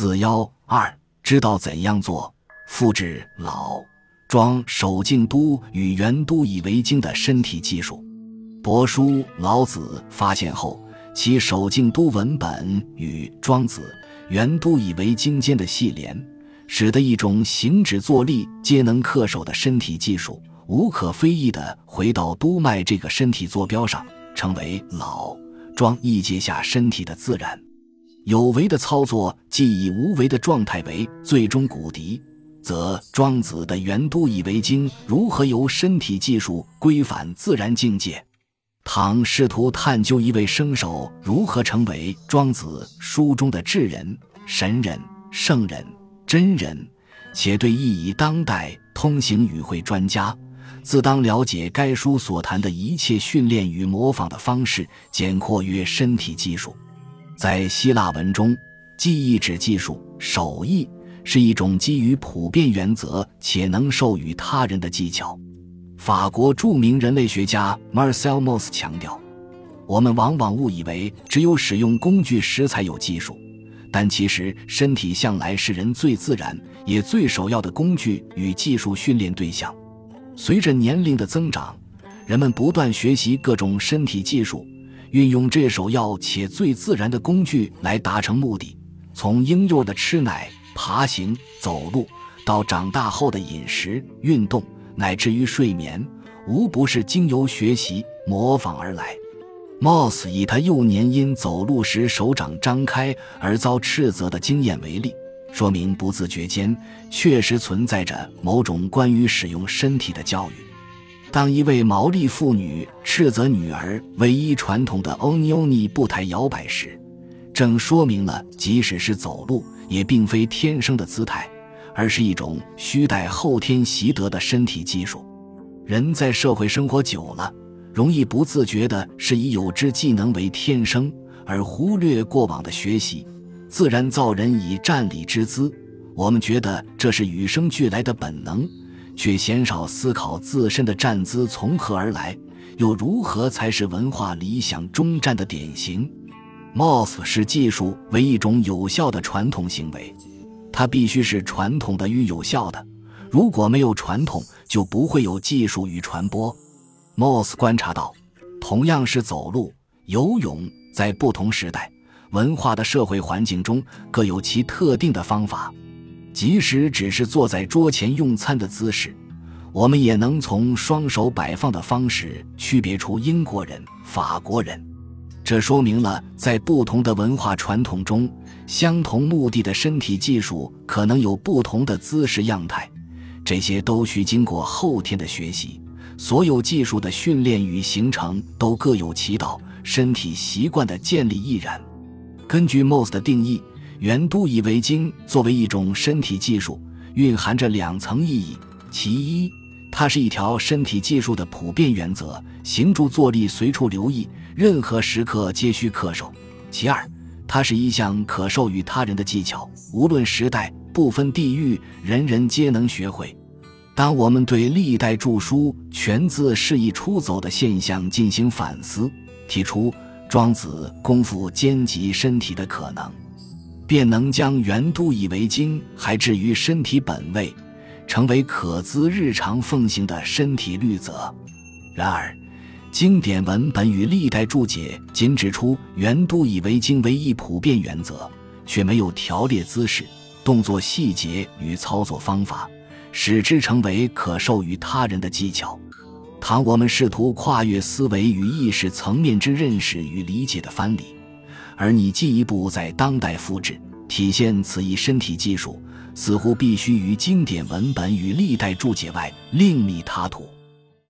四幺二，知道怎样做？复制老庄守静都与元都以为经的身体技术。帛书老子发现后，其守静都文本与庄子元都以为经间的系联，使得一种行止坐立皆能恪守的身体技术，无可非议的回到督脉这个身体坐标上，成为老庄一节下身体的自然。有为的操作，既以无为的状态为最终骨笛，则庄子的元都以为经如何由身体技术规范自然境界？倘试图探究一位生手如何成为庄子书中的智人、神人、圣人、真人，且对意以当代通行语汇专家，自当了解该书所谈的一切训练与模仿的方式，简括曰身体技术。在希腊文中，技艺指技术、手艺，是一种基于普遍原则且能授予他人的技巧。法国著名人类学家 Marcel Mauss 强调，我们往往误以为只有使用工具时才有技术，但其实身体向来是人最自然也最首要的工具与技术训练对象。随着年龄的增长，人们不断学习各种身体技术。运用这首要且最自然的工具来达成目的，从婴幼的吃奶、爬行、走路，到长大后的饮食、运动，乃至于睡眠，无不是经由学习模仿而来。Moss 以他幼年因走路时手掌张开而遭斥责的经验为例，说明不自觉间确实存在着某种关于使用身体的教育。当一位毛利妇女斥责女儿唯一传统的欧尼欧尼步态摇摆时，正说明了即使是走路，也并非天生的姿态，而是一种需待后天习得的身体技术。人在社会生活久了，容易不自觉的是以有之技能为天生，而忽略过往的学习。自然造人以站立之姿，我们觉得这是与生俱来的本能。却鲜少思考自身的站姿从何而来，又如何才是文化理想中站的典型？Moss 视技术为一种有效的传统行为，它必须是传统的与有效的。如果没有传统，就不会有技术与传播。Moss 观察到，同样是走路、游泳，在不同时代、文化的社会环境中，各有其特定的方法。即使只是坐在桌前用餐的姿势，我们也能从双手摆放的方式区别出英国人、法国人。这说明了，在不同的文化传统中，相同目的的身体技术可能有不同的姿势样态。这些都需经过后天的学习。所有技术的训练与形成都各有其道，身体习惯的建立亦然。根据 Moss 的定义。元都以为经作为一种身体技术，蕴含着两层意义：其一，它是一条身体技术的普遍原则，行住坐立随处留意，任何时刻皆需恪守；其二，它是一项可授予他人的技巧，无论时代、不分地域，人人皆能学会。当我们对历代著书全字示意出走的现象进行反思，提出庄子功夫兼及身体的可能。便能将原度以为经还置于身体本位，成为可资日常奉行的身体律则。然而，经典文本与历代注解仅指出原度以为经为一普遍原则，却没有条列姿势、动作细节与操作方法，使之成为可授予他人的技巧。倘我们试图跨越思维与意识层面之认识与理解的藩篱，而你进一步在当代复制体现此一身体技术，似乎必须于经典文本与历代注解外另觅他途。